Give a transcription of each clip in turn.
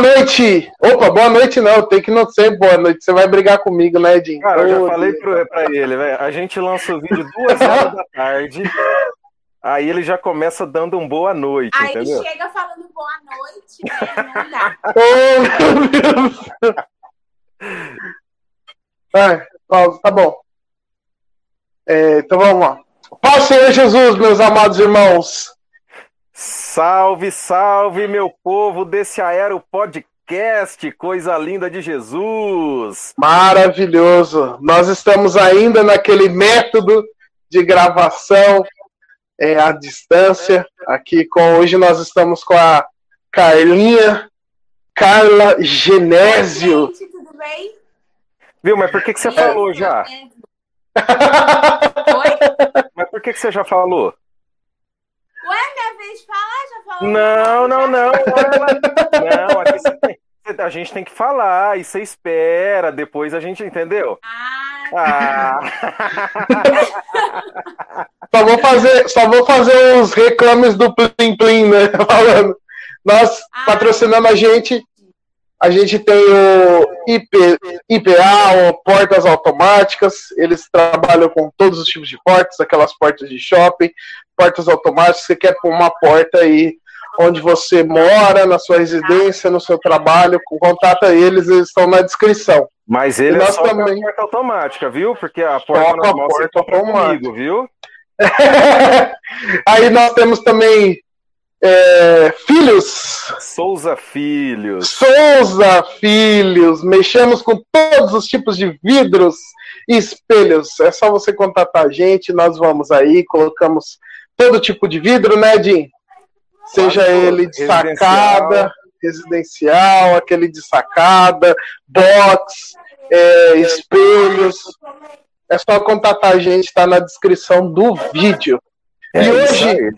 noite! Opa, boa noite não, tem que não ser boa noite. Você vai brigar comigo, né, Edinho? Cara, eu já falei pro, pra ele, velho. A gente lança o vídeo duas horas da tarde. Aí ele já começa dando um boa noite, Aí entendeu? chega falando boa noite, né? Não dá. Ô, meu Deus! Pausa, tá bom. É, então vamos lá. Paz, Senhor Jesus, meus amados irmãos. Salve, salve, meu povo desse Aero Podcast, coisa linda de Jesus. Maravilhoso. Nós estamos ainda naquele método de gravação é, à distância. Aqui com hoje nós estamos com a Carlinha Carla Genésio. Oi, gente, tudo bem? Viu, mas por que, que você falou já? Oi? Mas por que, que você já falou? Ué, minha vez de falar, já falou? Não, não, não. Não, aqui você tem- a gente tem que falar, e você espera, depois a gente, entendeu? Ah, Ah, Só vou fazer, só vou fazer uns reclames do Plim Plim, né? Falando. Nós Ah. patrocinando a gente, a gente tem o IP, IPA, o portas automáticas. Eles trabalham com todos os tipos de portas, aquelas portas de shopping, portas automáticas. Você quer pôr uma porta aí onde você mora, na sua residência, no seu trabalho, contata eles, eles estão na descrição. mas ele é nós só a também. porta automática, viu? Porque a porta Só com a normal você porta automática. comigo, viu? aí nós temos também é, filhos. Souza Filhos. Souza Filhos, mexemos com todos os tipos de vidros e espelhos. É só você contatar a gente, nós vamos aí, colocamos todo tipo de vidro, né, Jim? Seja ele de residencial. sacada, residencial, aquele de sacada, box, é, espelhos. É só contatar a gente, está na descrição do vídeo. É e hoje,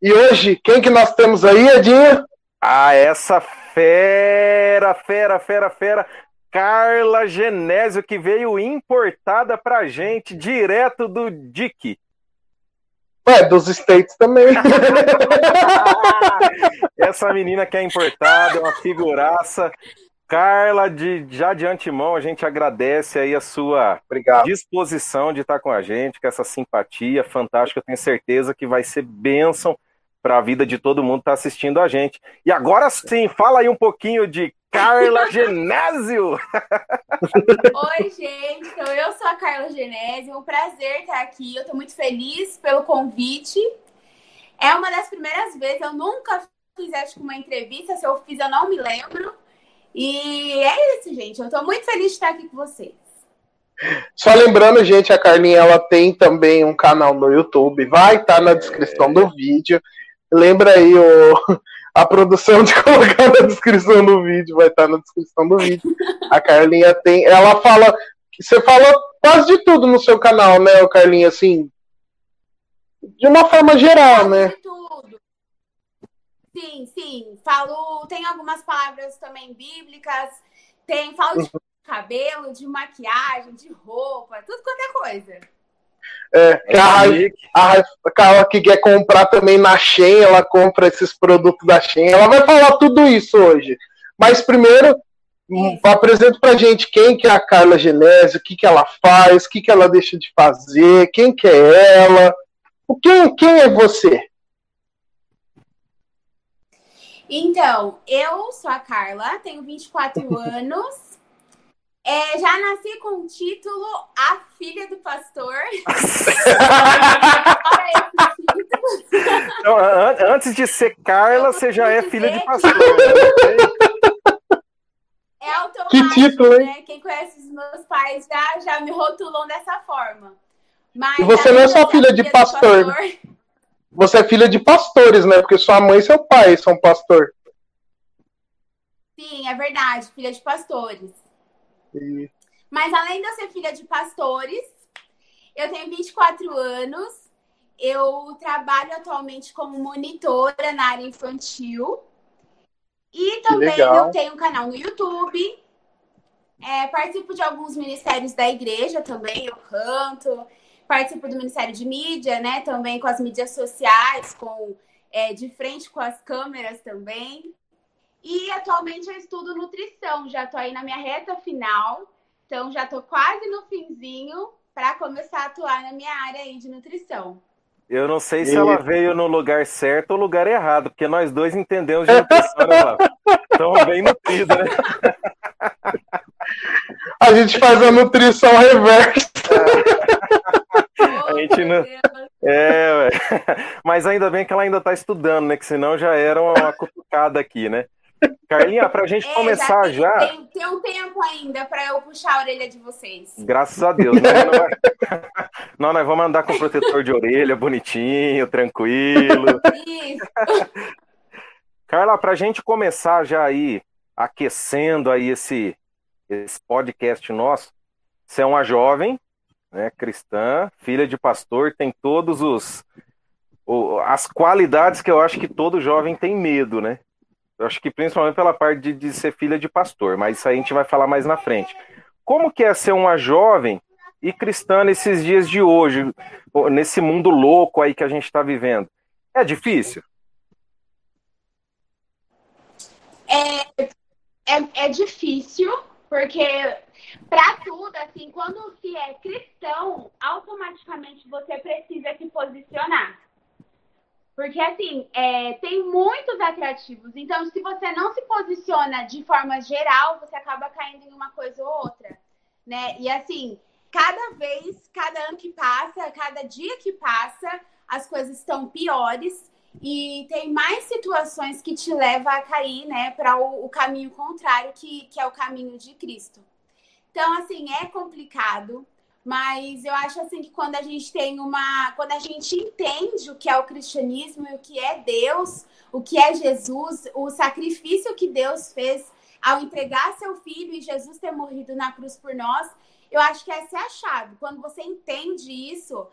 e hoje, quem que nós temos aí, Edinho? Ah, essa fera, fera, fera, fera. Carla Genésio, que veio importada pra gente direto do DIC. Ué, dos States também. Essa menina que é importada, é uma figuraça. Carla, de, já de antemão, a gente agradece aí a sua Obrigado. disposição de estar com a gente, com essa simpatia fantástica. Eu tenho certeza que vai ser bênção para a vida de todo mundo que está assistindo a gente. E agora sim, fala aí um pouquinho de Carla Genésio. Oi, gente. Então, eu sou a Carla Genésio. É um prazer estar aqui. Eu estou muito feliz pelo convite. É uma das primeiras vezes. Eu nunca fiz acho que uma entrevista. Se eu fiz, eu não me lembro. E é isso, gente. Eu estou muito feliz de estar aqui com vocês. Só lembrando, gente, a Carlinha ela tem também um canal no YouTube, vai estar na descrição do vídeo. Lembra aí o, a produção de colocar na descrição do vídeo, vai estar na descrição do vídeo. A Carlinha tem, ela fala, você fala quase de tudo no seu canal, né, Carlinha, assim, de uma forma geral, né? De tudo. Sim, sim. Falo, tem algumas palavras também bíblicas. Tem, falo de cabelo, de maquiagem, de roupa, tudo quanto é coisa. É, que a, a, Carla que quer comprar também na Shein, ela compra esses produtos da Shein. Ela vai falar tudo isso hoje. Mas primeiro, Isso. apresenta pra gente quem que é a Carla Genésio, o que, que ela faz, o que, que ela deixa de fazer, quem que é ela. O quem, quem é você? Então, eu sou a Carla, tenho 24 anos. É, já nasci com o título A Filha do Pastor. Então, an- antes de ser Carla, você já é filha de pastor. É automático, Que título, hein? né? Quem conhece os meus pais já, já me rotulam dessa forma. Mas E você não é só ser filha de do pastor, Você é filha de pastores, né? Porque sua mãe e seu pai são pastor. Sim, é verdade, filha de pastores. Mas além de eu ser filha de pastores, eu tenho 24 anos. Eu trabalho atualmente como monitora na área infantil. E também eu tenho um canal no YouTube. É, participo de alguns ministérios da igreja também, eu canto. Participo do Ministério de Mídia, né? Também com as mídias sociais, com é, de frente com as câmeras também. E atualmente eu estudo nutrição, já estou aí na minha reta final, então já estou quase no finzinho para começar a atuar na minha área aí de nutrição. Eu não sei se e... ela veio no lugar certo ou lugar errado, porque nós dois entendemos de nutrição, né, Estamos bem nutridos, né? A gente faz a nutrição reversa. a gente não... É, mas ainda bem que ela ainda está estudando, né? Que senão já era uma cutucada aqui, né? Carlinha, para a gente é, começar já. já... Tem, tem, um tempo ainda para eu puxar a orelha de vocês. Graças a Deus. Vai... não, nós vamos andar com protetor de orelha bonitinho, tranquilo. Isso. Carla, para a gente começar já aí, aquecendo aí esse, esse podcast nosso, você é uma jovem, né, cristã, filha de pastor, tem todos os as qualidades que eu acho que todo jovem tem medo, né? Eu acho que principalmente pela parte de, de ser filha de pastor, mas isso aí a gente vai falar mais na frente. Como que é ser uma jovem e cristã nesses dias de hoje, nesse mundo louco aí que a gente está vivendo? É difícil? É, é, é difícil, porque para tudo, assim, quando se é cristão, automaticamente você precisa se posicionar. Porque, assim, é, tem muitos atrativos. Então, se você não se posiciona de forma geral, você acaba caindo em uma coisa ou outra, né? E, assim, cada vez, cada ano que passa, cada dia que passa, as coisas estão piores e tem mais situações que te levam a cair, né, para o, o, caminho contrário, que, que é o caminho de Cristo. Então, assim, é complicado, mas eu acho assim que quando a gente tem uma. Quando a gente entende o que é o cristianismo e o que é Deus, o que é Jesus, o sacrifício que Deus fez ao entregar seu filho e Jesus ter morrido na cruz por nós, eu acho que essa é a chave. Quando você entende isso,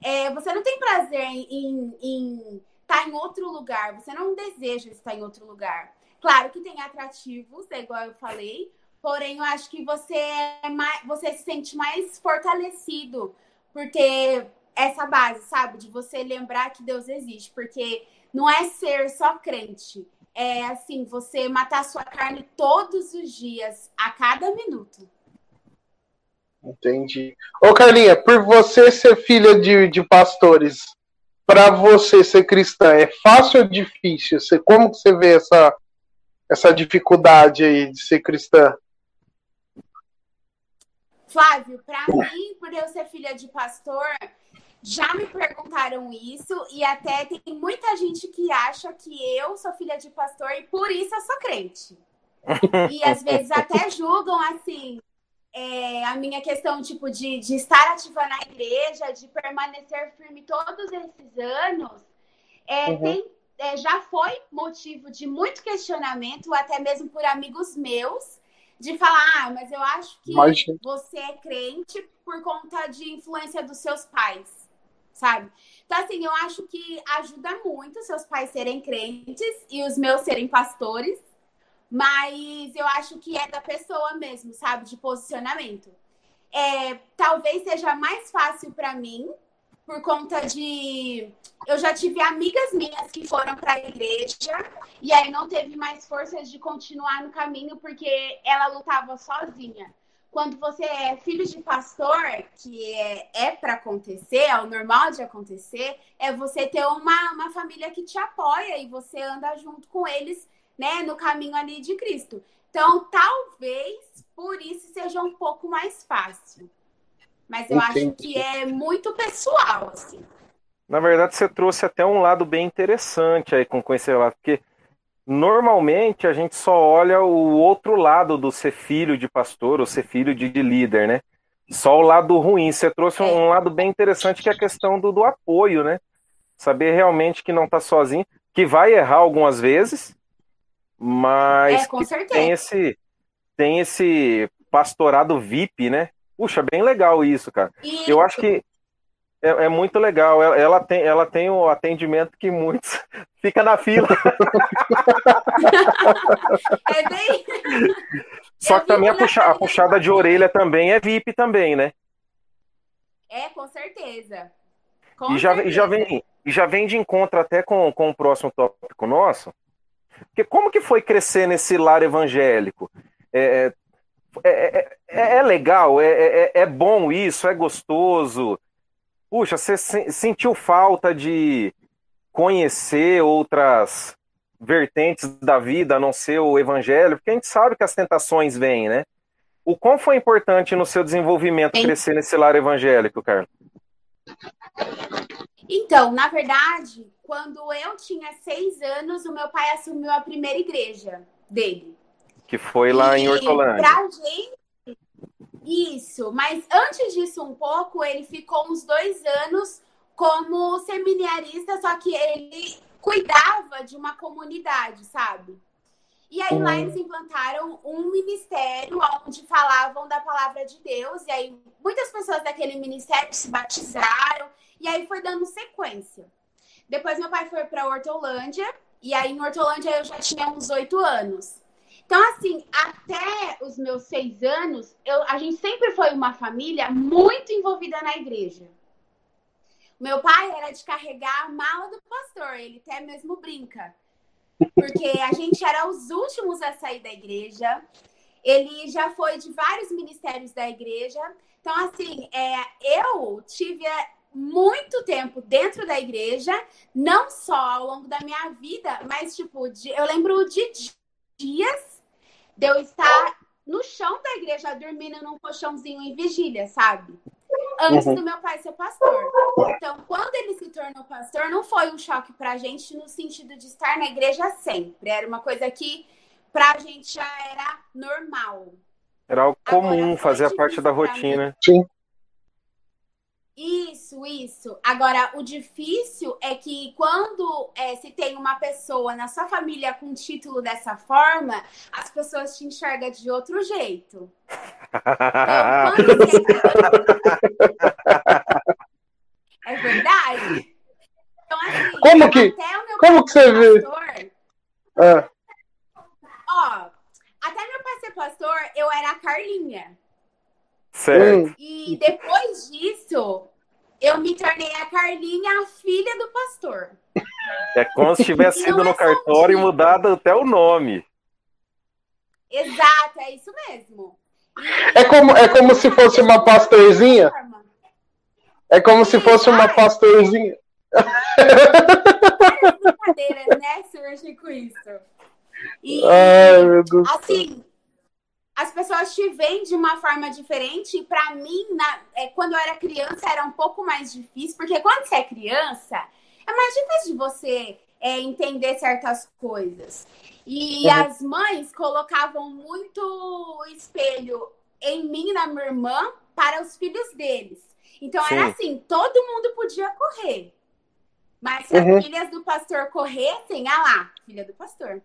é, você não tem prazer em, em estar em outro lugar, você não deseja estar em outro lugar. Claro que tem atrativos, é igual eu falei, Porém, eu acho que você, é mais, você se sente mais fortalecido por ter essa base, sabe? De você lembrar que Deus existe. Porque não é ser só crente. É assim, você matar sua carne todos os dias, a cada minuto. Entendi. Ô, Carlinha, por você ser filha de, de pastores, para você ser cristã, é fácil ou difícil? Você, como que você vê essa, essa dificuldade aí de ser cristã? Flávio, para mim, por eu ser filha de pastor, já me perguntaram isso e até tem muita gente que acha que eu sou filha de pastor e por isso eu sou crente. E às vezes até julgam assim é, a minha questão tipo de, de estar ativa na igreja, de permanecer firme todos esses anos, é, uhum. tem, é, já foi motivo de muito questionamento, até mesmo por amigos meus de falar, ah, mas eu acho que você é crente por conta de influência dos seus pais, sabe? Então, assim, eu acho que ajuda muito seus pais serem crentes e os meus serem pastores, mas eu acho que é da pessoa mesmo, sabe? De posicionamento. É, talvez seja mais fácil para mim por conta de. Eu já tive amigas minhas que foram para a igreja e aí não teve mais forças de continuar no caminho porque ela lutava sozinha. Quando você é filho de pastor, que é, é para acontecer, é o normal de acontecer, é você ter uma, uma família que te apoia e você anda junto com eles, né, no caminho ali de Cristo. Então, talvez por isso seja um pouco mais fácil. Mas eu Entendi. acho que é muito pessoal, assim. Na verdade, você trouxe até um lado bem interessante aí com esse lado, porque normalmente a gente só olha o outro lado do ser filho de pastor ou ser filho de, de líder, né? Só o lado ruim. Você trouxe um, é. um lado bem interessante que é a questão do, do apoio, né? Saber realmente que não está sozinho, que vai errar algumas vezes, mas é, tem esse tem esse pastorado VIP, né? Puxa, bem legal isso, cara. Isso. Eu acho que é, é, muito legal. Ela, tem, ela tem o atendimento que muitos fica na fila. é bem. Só que também a, puxa, a puxada de orelha também é VIP também, né? É, com certeza. Com e, já, certeza. e, já vem, e já vem de encontro até com, com o próximo tópico nosso, Porque como que foi crescer nesse lar evangélico? É, é, é, é legal, é, é, bom isso, é gostoso. Puxa, você sentiu falta de conhecer outras vertentes da vida, a não ser o evangelho? Porque a gente sabe que as tentações vêm, né? O quão foi importante no seu desenvolvimento Sim. crescer nesse lar evangélico, Carlos? Então, na verdade, quando eu tinha seis anos, o meu pai assumiu a primeira igreja dele. Que foi lá e em Hortolândia. Pra gente, isso. Mas antes disso um pouco, ele ficou uns dois anos como seminarista, só que ele cuidava de uma comunidade, sabe? E aí lá eles implantaram um ministério onde falavam da palavra de Deus. E aí muitas pessoas daquele ministério se batizaram. E aí foi dando sequência. Depois meu pai foi para Hortolândia. E aí em Hortolândia eu já tinha uns oito anos. Então, assim, até os meus seis anos, eu, a gente sempre foi uma família muito envolvida na igreja. Meu pai era de carregar a mala do pastor, ele até mesmo brinca porque a gente era os últimos a sair da igreja. Ele já foi de vários ministérios da igreja. Então, assim, é, eu tive é, muito tempo dentro da igreja, não só ao longo da minha vida, mas, tipo, de, eu lembro de dias de eu estar no chão da igreja, dormindo num colchãozinho em vigília, sabe? antes uhum. do meu pai ser pastor. Então, quando ele se tornou pastor, não foi um choque pra gente no sentido de estar na igreja sempre. Era uma coisa que pra gente já era normal. Era algo comum, Agora, fazia parte da rotina. Sim. Isso, isso. Agora, o difícil é que quando é, se tem uma pessoa na sua família com título dessa forma, as pessoas te enxergam de outro jeito. Você... é verdade. Então, assim, como que, como que você vê? Ah. Ó, até meu pai ser pastor, eu era a Carlinha. Certo. E depois disso, eu me tornei a Carlinha, a filha do pastor. É como se tivesse sido no é cartório e mudado até o nome. Exato, é isso mesmo. é como, é como se fosse uma pastorzinha? É como se fosse uma pastorzinha. Várias brincadeiras, né? Surge com isso. E, Ai, meu Deus assim, as pessoas te veem de uma forma diferente. E para mim, na, é, quando eu era criança, era um pouco mais difícil, porque quando você é criança, é mais difícil de você é, entender certas coisas. E uhum. as mães colocavam muito espelho em mim na minha irmã para os filhos deles. Então Sim. era assim, todo mundo podia correr. Mas se uhum. as filhas do pastor corressem, ah lá, filha do pastor.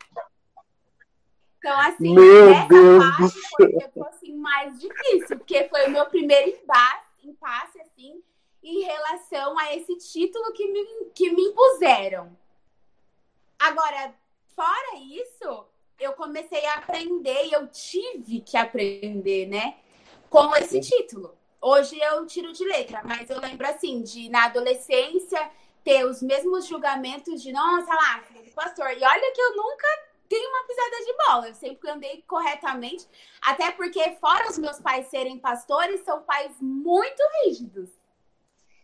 Então, assim, meu essa Deus parte foi tipo, assim, mais difícil, porque foi o meu primeiro embate, impasse, assim, em relação a esse título que me, que me impuseram. Agora, fora isso, eu comecei a aprender e eu tive que aprender, né? Com esse título. Hoje eu tiro de letra, mas eu lembro assim, de na adolescência ter os mesmos julgamentos de, nossa, lá, pastor. E olha que eu nunca tenho uma pisada de bola. Eu sempre andei corretamente. Até porque, fora os meus pais serem pastores, são pais muito rígidos.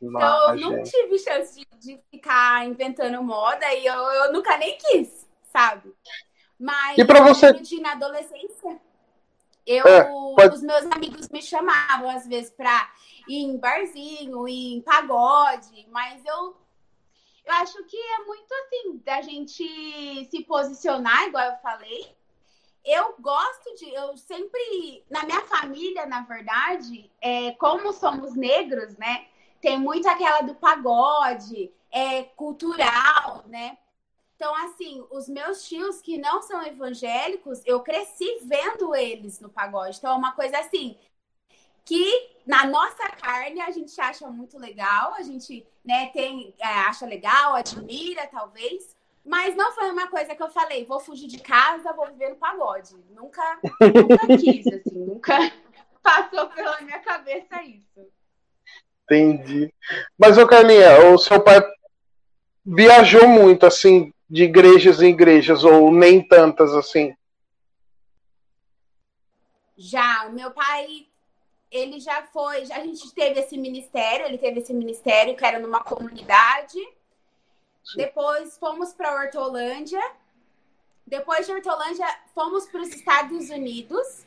então, eu não tive chance de, de, ficar inventando moda e eu, eu nunca nem quis, sabe? Mas e pra você... de, na adolescência, eu, é, pode... os meus amigos me chamavam às vezes pra ir em barzinho, ir em pagode, mas eu eu acho que é muito assim, da gente se posicionar, igual eu falei. Eu gosto de, eu sempre, na minha família, na verdade, é, como somos negros, né? Tem muito aquela do pagode, é cultural, né? Então, assim, os meus tios que não são evangélicos, eu cresci vendo eles no pagode. Então, é uma coisa assim, que na nossa carne a gente acha muito legal, a gente né, tem, é, acha legal, admira, talvez. Mas não foi uma coisa que eu falei, vou fugir de casa, vou viver no pagode. Nunca, nunca quis, assim, nunca passou pela minha cabeça isso. Entendi. Mas, ô Carlinha, o seu pai viajou muito, assim, de igrejas em igrejas, ou nem tantas assim? Já, o meu pai, ele já foi, já, a gente teve esse ministério, ele teve esse ministério que era numa comunidade. Depois fomos para Hortolândia. Depois de Hortolândia, fomos para os Estados Unidos.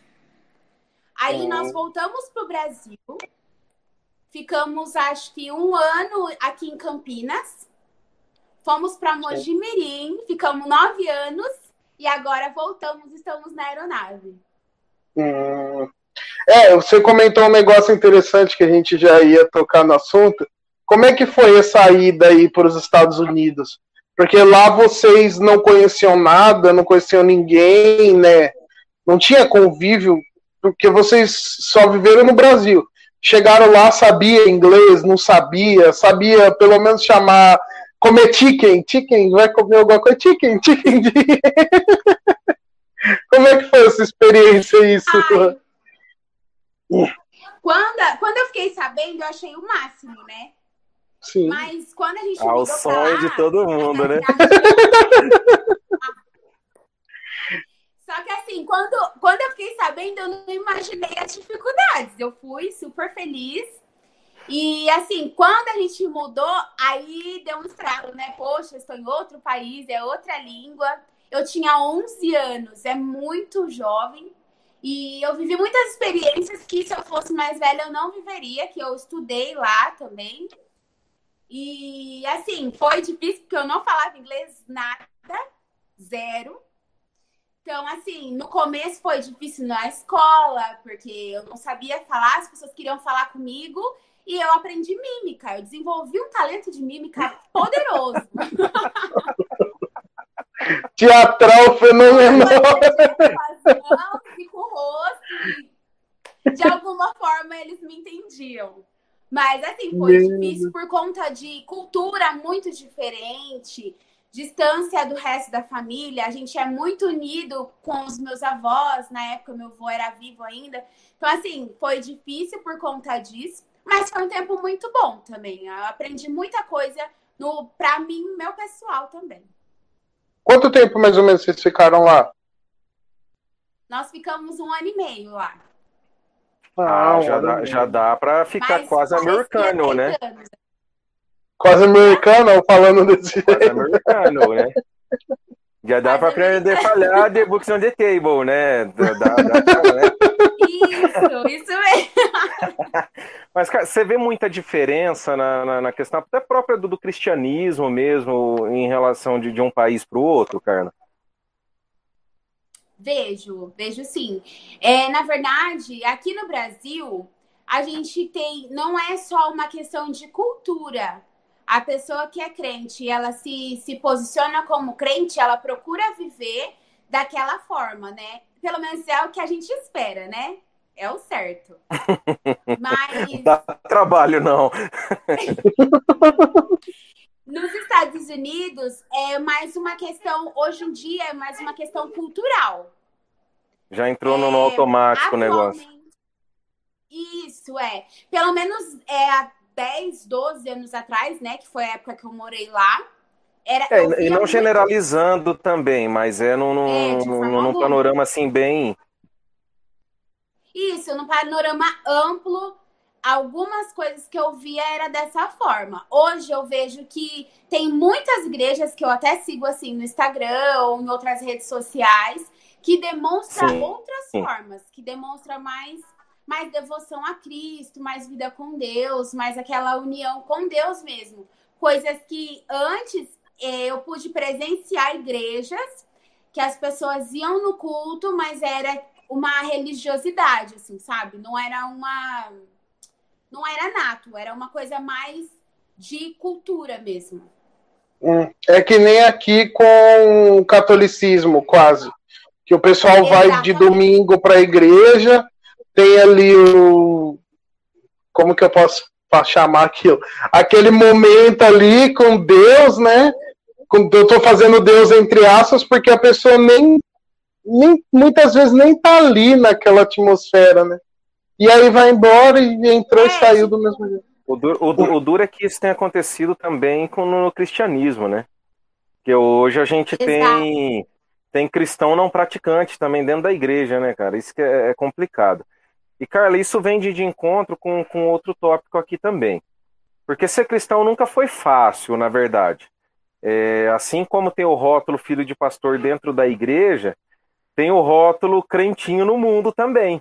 Aí uhum. nós voltamos para o Brasil. Ficamos, acho que, um ano aqui em Campinas. Fomos para Mojimirim, ficamos nove anos. E agora voltamos, estamos na aeronave. Hum. É, você comentou um negócio interessante que a gente já ia tocar no assunto. Como é que foi essa ida aí para os Estados Unidos? Porque lá vocês não conheciam nada, não conheciam ninguém, né? Não tinha convívio, porque vocês só viveram no Brasil. Chegaram lá, sabia inglês, não sabia, sabia pelo menos chamar, comer chicken, chicken, vai comer alguma coisa, chicken, chicken. Como é que foi essa experiência isso? Ai, quando, quando eu fiquei sabendo, eu achei o máximo, né? Sim. Mas quando a gente. Ah, o sonho lá, de todo mundo, né? Só que assim, quando, quando eu fiquei sabendo, eu não imaginei as dificuldades. Eu fui super feliz. E assim, quando a gente mudou, aí deu um estrago, né? Poxa, estou em outro país, é outra língua. Eu tinha 11 anos, é muito jovem. E eu vivi muitas experiências que se eu fosse mais velha eu não viveria, que eu estudei lá também. E assim, foi difícil porque eu não falava inglês nada, zero. Então, assim, no começo foi difícil na escola, porque eu não sabia falar, as pessoas queriam falar comigo e eu aprendi mímica. Eu desenvolvi um talento de mímica poderoso. Teatral fenomenal. E com o rosto. E de alguma forma eles me entendiam. Mas assim, foi Meu difícil por conta de cultura muito diferente, distância do resto da família. A gente é muito unido com os meus avós. Na época, meu avô era vivo ainda. Então, assim, foi difícil por conta disso. Mas foi um tempo muito bom também. Eu aprendi muita coisa no, pra mim, meu pessoal também. Quanto tempo mais ou menos vocês ficaram lá? Nós ficamos um ano e meio lá. Ah, ah já, dá, já dá pra ficar Mas quase americano, né? Anos. Quase americano, falando desse quase americano, né? Já dá para aprender a falhar The Books on the Table, né? Dá, dá, dá, né? Isso, isso mesmo. Mas, cara, você vê muita diferença na, na, na questão até própria do, do, cristianismo mesmo em relação de, de um país para o outro, Carla? Vejo, vejo sim. É, na verdade, aqui no Brasil, a gente tem. Não é só uma questão de cultura. A pessoa que é crente, ela se, se posiciona como crente, ela procura viver daquela forma, né? Pelo menos é o que a gente espera, né? É o certo. Mas. Dá trabalho, não. Nos Estados Unidos é mais uma questão, hoje em dia é mais uma questão cultural. Já entrou no, no é, automático o negócio. Isso, é. Pelo menos é há 10, 12 anos atrás, né? Que foi a época que eu morei lá. Era, é, e não generalizando também, mas é num, num, é, num panorama assim bem. Isso, num panorama amplo algumas coisas que eu via era dessa forma. Hoje eu vejo que tem muitas igrejas que eu até sigo assim no Instagram ou em outras redes sociais que demonstra Sim. outras Sim. formas, que demonstra mais mais devoção a Cristo, mais vida com Deus, mais aquela união com Deus mesmo. Coisas que antes eh, eu pude presenciar igrejas que as pessoas iam no culto, mas era uma religiosidade, assim, sabe? Não era uma não era nato, era uma coisa mais de cultura mesmo. Hum, é que nem aqui com o catolicismo, quase. Que o pessoal Exatamente. vai de domingo para a igreja, tem ali o. Como que eu posso chamar aquilo? Aquele momento ali com Deus, né? Eu estou fazendo Deus entre aspas, porque a pessoa nem, nem muitas vezes nem tá ali naquela atmosfera, né? E aí vai embora e entrou é, e saiu do mesmo jeito. O duro, o, o duro é que isso tem acontecido também com no cristianismo, né? Porque hoje a gente tem, tem cristão não praticante também dentro da igreja, né, cara? Isso que é, é complicado. E, Carla, isso vem de, de encontro com, com outro tópico aqui também. Porque ser cristão nunca foi fácil, na verdade. É, assim como tem o rótulo filho de pastor dentro da igreja, tem o rótulo crentinho no mundo também.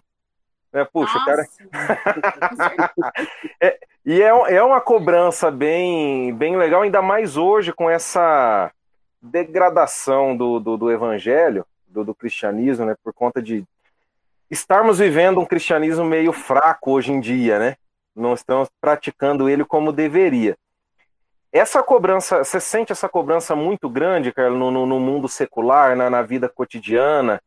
É, puxa, Nossa. cara. é, e é, é uma cobrança bem, bem legal, ainda mais hoje com essa degradação do, do, do evangelho, do, do, cristianismo, né? Por conta de estarmos vivendo um cristianismo meio fraco hoje em dia, né? Não estamos praticando ele como deveria. Essa cobrança, você sente essa cobrança muito grande, Carlos, no, no mundo secular, na, na vida cotidiana?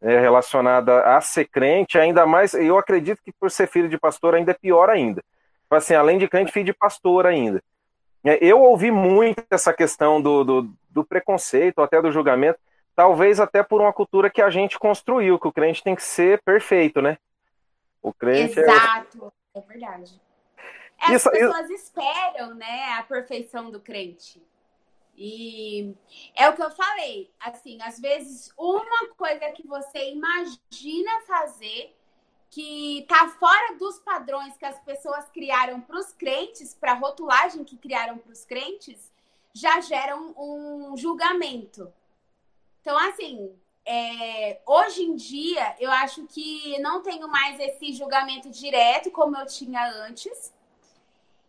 é, relacionada a ser crente, ainda mais, eu acredito que por ser filho de pastor ainda é pior ainda. Tipo assim, além de crente, filho de pastor ainda. É, eu ouvi muito essa questão do, do, do preconceito, até do julgamento, talvez até por uma cultura que a gente construiu, que o crente tem que ser perfeito, né? O crente é Exato, é, é verdade. As isso, pessoas isso... esperam, né, a perfeição do crente. E é o que eu falei, assim, às vezes uma coisa que você imagina fazer que tá fora dos padrões que as pessoas criaram para os crentes, para a rotulagem que criaram para os crentes, já gera um, um julgamento. Então, assim, é, hoje em dia, eu acho que não tenho mais esse julgamento direto como eu tinha antes.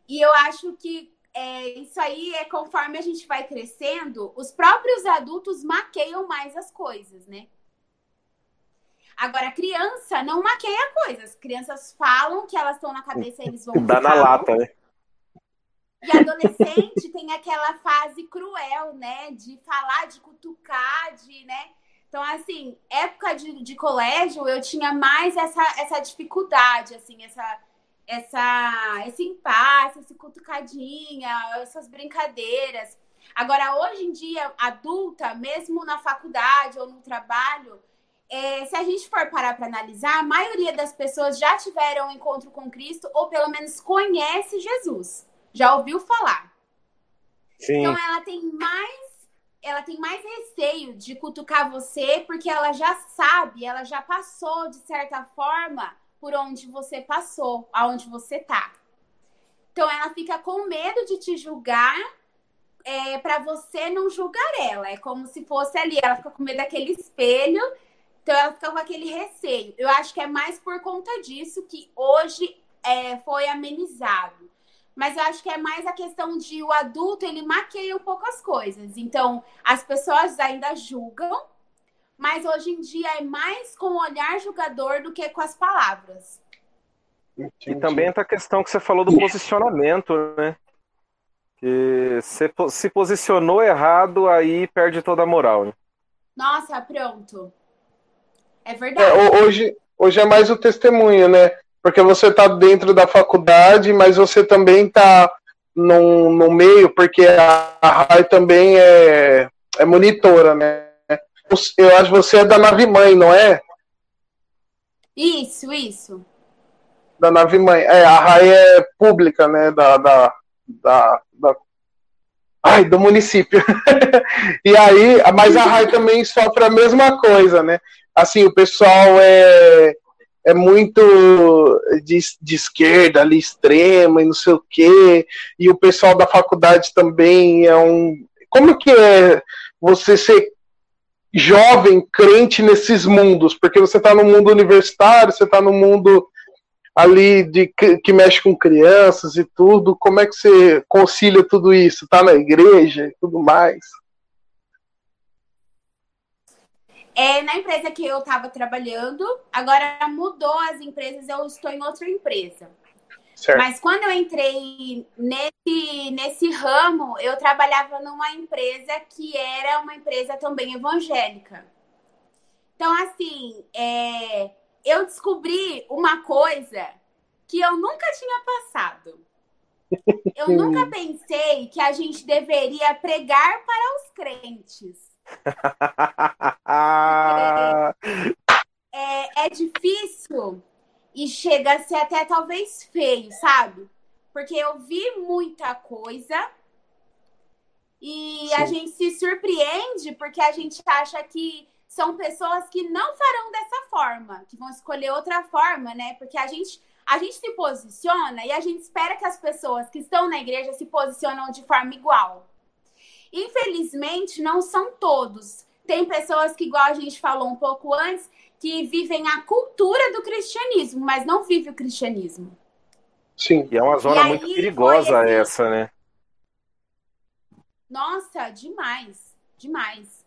E eu acho que é, isso aí é conforme a gente vai crescendo, os próprios adultos maqueiam mais as coisas, né? Agora, criança não maqueia coisas. Crianças falam que elas estão na cabeça e eles vão. Dá na lata, né? E adolescente tem aquela fase cruel, né? De falar, de cutucar, de, né? Então, assim, época de, de colégio, eu tinha mais essa, essa dificuldade, assim, essa essa, esse impasse, esse cutucadinha, essas brincadeiras. Agora, hoje em dia, adulta, mesmo na faculdade ou no trabalho, é, se a gente for parar para analisar, a maioria das pessoas já tiveram um encontro com Cristo ou pelo menos conhece Jesus, já ouviu falar. Sim. Então ela tem mais ela tem mais receio de cutucar você porque ela já sabe, ela já passou de certa forma por onde você passou, aonde você tá. Então ela fica com medo de te julgar é, para você não julgar ela. É como se fosse ali, ela fica com medo daquele espelho, então ela fica com aquele receio. Eu acho que é mais por conta disso que hoje é, foi amenizado. Mas eu acho que é mais a questão de o adulto, ele maqueia um pouco as coisas. Então, as pessoas ainda julgam, mas hoje em dia é mais com o olhar julgador do que com as palavras. E também entra a questão que você falou do posicionamento, né? Que se, se posicionou errado, aí perde toda a moral. Né? Nossa, pronto. É verdade. É, hoje, hoje é mais o testemunho, né? Porque você está dentro da faculdade, mas você também está no, no meio, porque a, a RAI também é, é monitora, né? eu acho que você é da nave mãe, não é? Isso, isso. Da nave mãe. É, a RAI é pública, né? Da, da, da, da... Ai, do município. e aí, mas a RAI também sofre a mesma coisa, né? Assim, o pessoal é, é muito de, de esquerda, ali, extrema, e não sei o quê. E o pessoal da faculdade também é um. Como que é você ser jovem crente nesses mundos, porque você está no mundo universitário, você está no mundo ali de que mexe com crianças e tudo. Como é que você concilia tudo isso? Tá na igreja e tudo mais? É, na empresa que eu estava trabalhando, agora mudou as empresas, eu estou em outra empresa. Certo. Mas quando eu entrei nesse, nesse ramo, eu trabalhava numa empresa que era uma empresa também evangélica. Então, assim, é, eu descobri uma coisa que eu nunca tinha passado. Eu nunca pensei que a gente deveria pregar para os crentes. é, é difícil e chega a ser até talvez feio, sabe? Porque eu vi muita coisa E Sim. a gente se surpreende porque a gente acha que são pessoas que não farão dessa forma, que vão escolher outra forma, né? Porque a gente a gente se posiciona e a gente espera que as pessoas que estão na igreja se posicionam de forma igual. Infelizmente, não são todos. Tem pessoas que, igual a gente falou um pouco antes, que vivem a cultura do cristianismo, mas não vivem o cristianismo. Sim. E é uma zona muito perigosa esse... essa, né? Nossa, demais. Demais.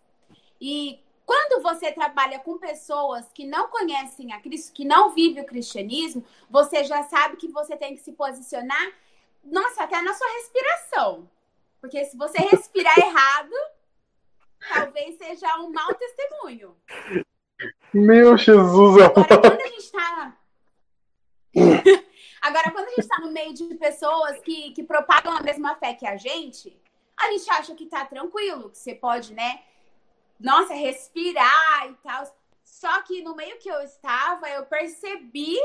E quando você trabalha com pessoas que não conhecem a Cristo, que não vivem o cristianismo, você já sabe que você tem que se posicionar, nossa, até na sua respiração. Porque se você respirar errado, talvez seja um mau testemunho. Meu Jesus Agora, quando a gente tá. Agora, quando a gente está no meio de pessoas que, que propagam a mesma fé que a gente, a gente acha que tá tranquilo, que você pode, né? Nossa, respirar e tal. Só que no meio que eu estava, eu percebi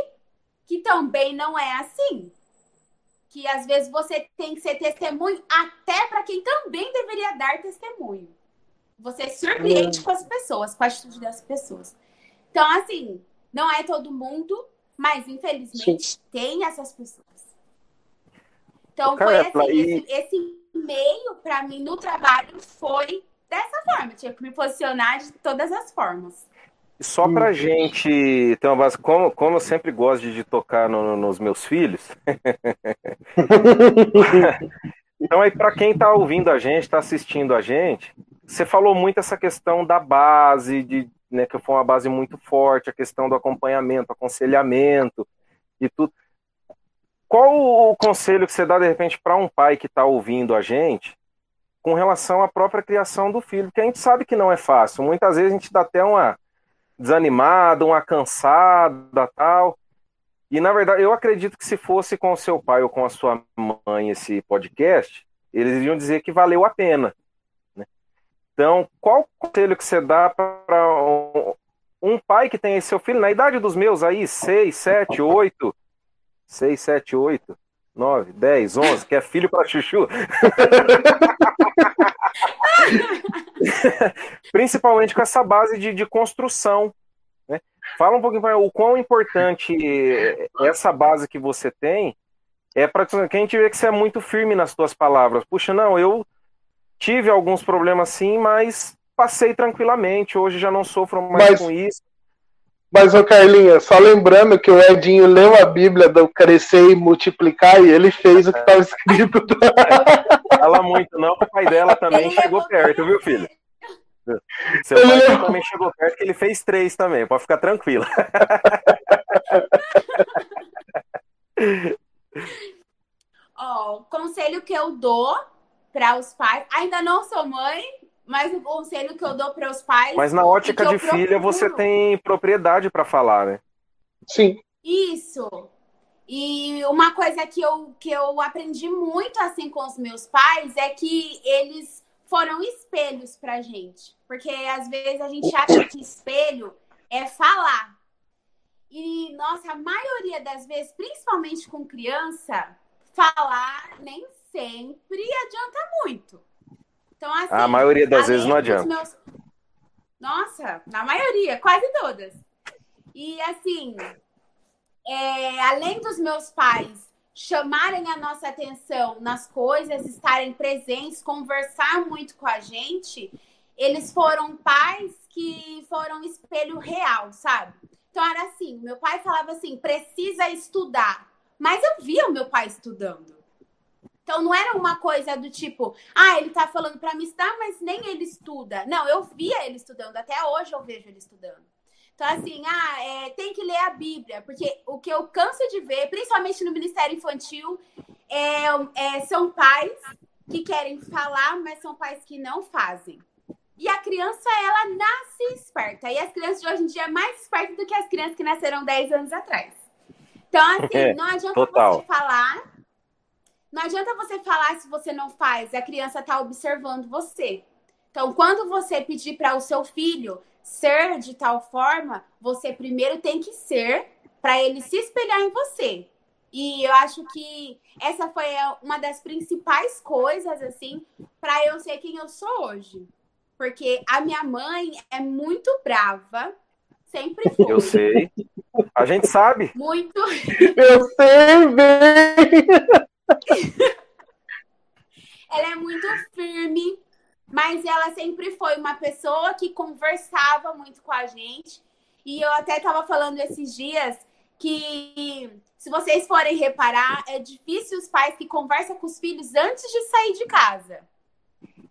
que também não é assim. Que às vezes você tem que ser testemunho até para quem também deveria dar testemunho. Você surpreende hum. com as pessoas, com a atitude das pessoas. Então, assim, não é todo mundo, mas infelizmente Sim. tem essas pessoas. Então, foi assim, e... esse, esse meio para mim no trabalho foi dessa forma. tinha que me posicionar de todas as formas. Só pra gente ter uma base, como, como eu sempre gosto de, de tocar no, nos meus filhos. então aí para quem tá ouvindo a gente, tá assistindo a gente, você falou muito essa questão da base, de, né, que foi uma base muito forte, a questão do acompanhamento, aconselhamento e tudo. Qual o conselho que você dá de repente para um pai que está ouvindo a gente com relação à própria criação do filho, que a gente sabe que não é fácil. Muitas vezes a gente dá até uma desanimada, uma cansada, tal. E na verdade, eu acredito que se fosse com o seu pai ou com a sua mãe esse podcast, eles iriam dizer que valeu a pena. Né? Então, qual conselho que você dá para um, um, pai que tem seu filho na idade dos meus aí, 6, 7, 8, 6, 7, 8, 9, 10, 11, que é filho para chuchu? Principalmente com essa base de, de construção. Né? Fala um pouquinho para o quão importante essa base que você tem é para que a gente vê que você é muito firme nas suas palavras. Puxa, não, eu tive alguns problemas sim, mas passei tranquilamente. Hoje já não sofro mais mas, com isso. Mas, ô Carlinha, só lembrando que o Edinho leu a Bíblia do crescer e multiplicar e ele fez o que estava escrito. Fala muito, não, o pai dela também chegou perto, viu, filho? Seu pai ele... também chegou perto, que ele fez três também, pode ficar tranquila. Ó, oh, o conselho que eu dou para os pais, ainda não sou mãe, mas o conselho que eu dou para os pais. Mas na ótica de filha, você tem propriedade para falar, né? Sim. Isso. E uma coisa que eu, que eu aprendi muito assim com os meus pais é que eles foram espelhos pra gente. Porque às vezes a gente acha que espelho é falar. E, nossa, a maioria das vezes, principalmente com criança, falar nem sempre adianta muito. Então, assim. A maioria das vezes não adianta. Meus... Nossa, na maioria, quase todas. E assim, é, além dos meus pais chamarem a nossa atenção nas coisas, estarem presentes, conversar muito com a gente, eles foram pais que foram espelho real, sabe? Então era assim, meu pai falava assim, precisa estudar. Mas eu via o meu pai estudando. Então não era uma coisa do tipo, ah, ele tá falando para me estudar, mas nem ele estuda. Não, eu via ele estudando, até hoje eu vejo ele estudando. Então, assim, ah, é, tem que ler a Bíblia, porque o que eu canso de ver, principalmente no Ministério Infantil, é, é, são pais que querem falar, mas são pais que não fazem. E a criança, ela nasce esperta. E as crianças de hoje em dia é mais espertas do que as crianças que nasceram 10 anos atrás. Então, assim, não adianta você falar não adianta você falar se você não faz, a criança está observando você. Então, quando você pedir para o seu filho ser de tal forma, você primeiro tem que ser para ele se espelhar em você. E eu acho que essa foi uma das principais coisas, assim, para eu ser quem eu sou hoje. Porque a minha mãe é muito brava, sempre foi. Eu sei. A gente sabe. Muito. Eu sei bem. ela é muito firme, mas ela sempre foi uma pessoa que conversava muito com a gente. E eu até estava falando esses dias que, se vocês forem reparar, é difícil os pais que conversam com os filhos antes de sair de casa.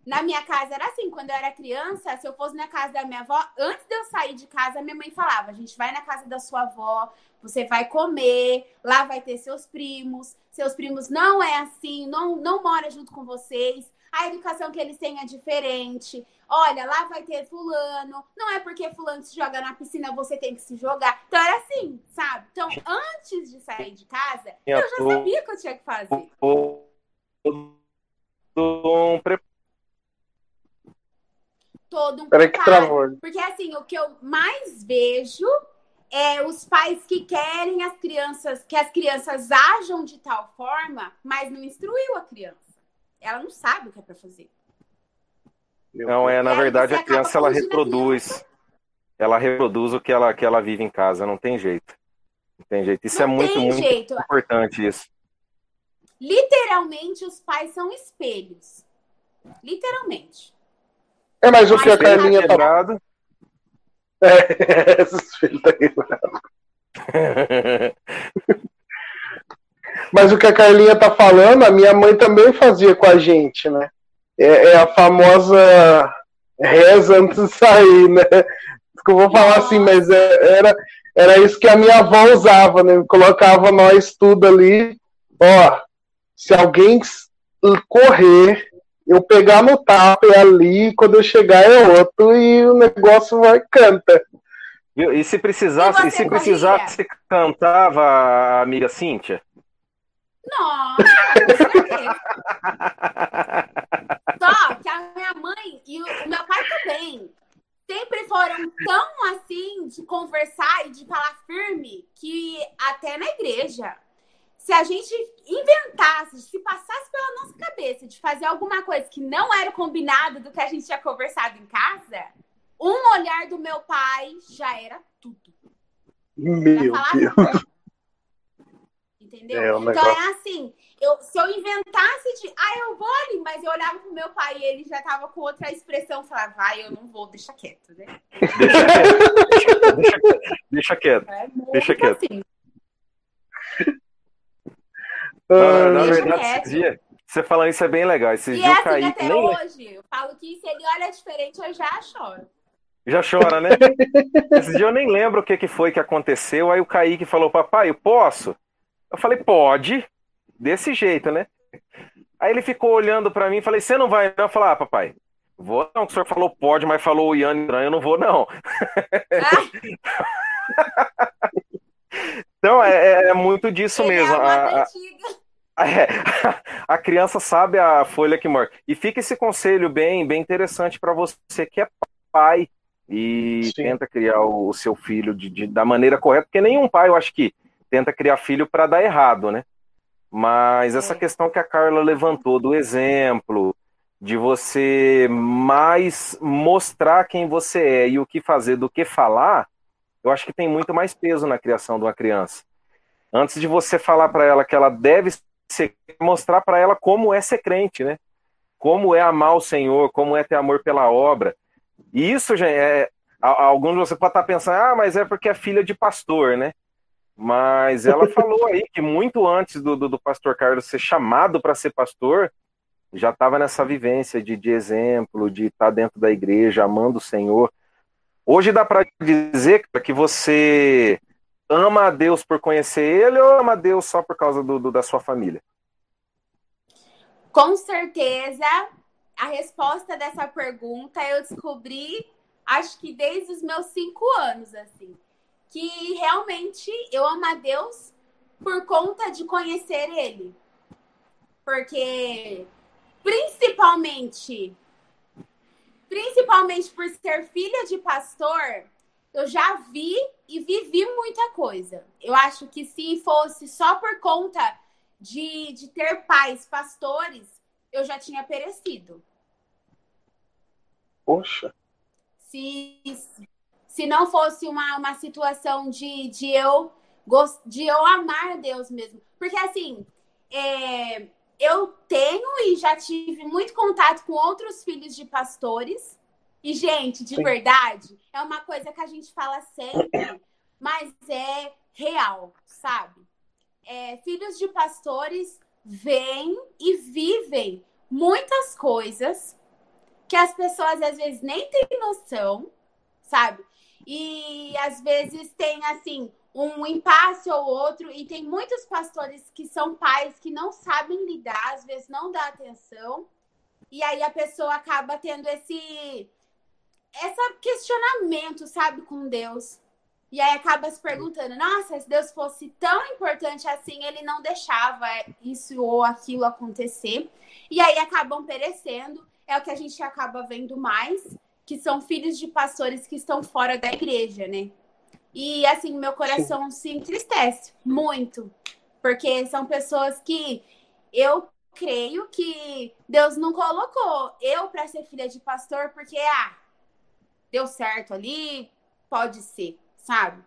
Na minha casa era assim, quando eu era criança, se eu fosse na casa da minha avó, antes de eu sair de casa, minha mãe falava: a gente vai na casa da sua avó, você vai comer, lá vai ter seus primos, seus primos não é assim, não, não mora junto com vocês, a educação que eles têm é diferente. Olha, lá vai ter fulano, não é porque fulano se joga na piscina, você tem que se jogar. Então era assim, sabe? Então, antes de sair de casa, eu já sabia o que eu tinha que fazer. Um todo um travou. Porque assim, o que eu mais vejo é os pais que querem as crianças, que as crianças ajam de tal forma, mas não instruiu a criança. Ela não sabe o que é para fazer. Não, é, na verdade, a criança ela reproduz. Ela reproduz o que ela, que ela vive em casa, não tem jeito. Não tem jeito. Isso não é muito, muito importante isso. Literalmente, os pais são espelhos. Literalmente. É, mas o que a Carlinha tá. É, esses filhos quebrado. Mas o que a Carlinha tá falando, a minha mãe também fazia com a gente, né? É, é a famosa reza antes de sair, né? Que eu vou falar assim, mas é, era, era isso que a minha avó usava, né? Colocava nós tudo ali. Ó, se alguém correr, eu pegar no tapa e ali, quando eu chegar é outro e o negócio vai canta. E, se precisasse, e, e se precisasse cantava, amiga Cíntia? Nossa! Só que a minha mãe e o meu pai também sempre foram tão assim de conversar e de falar firme que até na igreja se a gente inventasse, se passasse pela nossa cabeça de fazer alguma coisa que não era combinado do que a gente tinha conversado em casa, um olhar do meu pai já era tudo. Meu Deus. Entendeu? É, um então é assim, eu, se eu inventasse de, ah, eu vou ali, mas eu olhava pro meu pai e ele já tava com outra expressão, falava, vai, eu não vou, deixa quieto, né? Deixa, deixa, deixa quieto. É deixa quieto. Assim. Na, na verdade, esses dias, você falando isso é bem legal. Esses e dias é assim, caí, até nem... hoje. Eu falo que se ele olha diferente, eu já choro. Já chora, né? Esse dia eu nem lembro o que, que foi que aconteceu. Aí o Kaique falou, papai, eu posso? Eu falei, pode. Desse jeito, né? Aí ele ficou olhando para mim e falei, você não vai? Eu falei, ah, papai, vou não. O senhor falou pode, mas falou o Ian eu não vou, não. Ah. Então, é, é muito disso Ele é mesmo. É a, a, é, a, criança sabe a folha que morre. E fica esse conselho bem, bem interessante para você que é pai e Sim. tenta criar o, o seu filho de, de, da maneira correta, porque nenhum pai, eu acho que, tenta criar filho para dar errado, né? Mas essa é. questão que a Carla levantou do exemplo, de você mais mostrar quem você é e o que fazer do que falar, eu acho que tem muito mais peso na criação de uma criança. Antes de você falar para ela que ela deve ser, mostrar para ela como é ser crente, né? Como é amar o Senhor, como é ter amor pela obra. E isso, gente, é, alguns de você pode estar pensando, ah, mas é porque é filha de pastor, né? Mas ela falou aí que muito antes do, do, do pastor Carlos ser chamado para ser pastor, já estava nessa vivência de, de exemplo, de estar dentro da igreja, amando o Senhor. Hoje dá para dizer que você ama a Deus por conhecer Ele ou ama a Deus só por causa do, do, da sua família? Com certeza, a resposta dessa pergunta eu descobri, acho que desde os meus cinco anos, assim, que realmente eu amo a Deus por conta de conhecer Ele. Porque, principalmente principalmente por ser filha de pastor, eu já vi e vivi muita coisa. Eu acho que se fosse só por conta de, de ter pais pastores, eu já tinha perecido. Poxa. Se, se não fosse uma, uma situação de, de, eu, de eu amar Deus mesmo. Porque assim, é, eu tenho e já tive muito contato com outros filhos de pastores. E, gente, de Sim. verdade, é uma coisa que a gente fala sempre, mas é real, sabe? É, filhos de pastores vêm e vivem muitas coisas que as pessoas às vezes nem têm noção, sabe? E às vezes tem assim um impasse ou outro, e tem muitos pastores que são pais que não sabem lidar, às vezes não dá atenção, e aí a pessoa acaba tendo esse esse questionamento, sabe, com Deus. E aí acaba se perguntando: nossa, se Deus fosse tão importante assim, ele não deixava isso ou aquilo acontecer. E aí acabam perecendo. É o que a gente acaba vendo mais, que são filhos de pastores que estão fora da igreja, né? E assim, meu coração Sim. se entristece muito, porque são pessoas que eu creio que Deus não colocou eu para ser filha de pastor, porque ah, deu certo ali, pode ser sabe?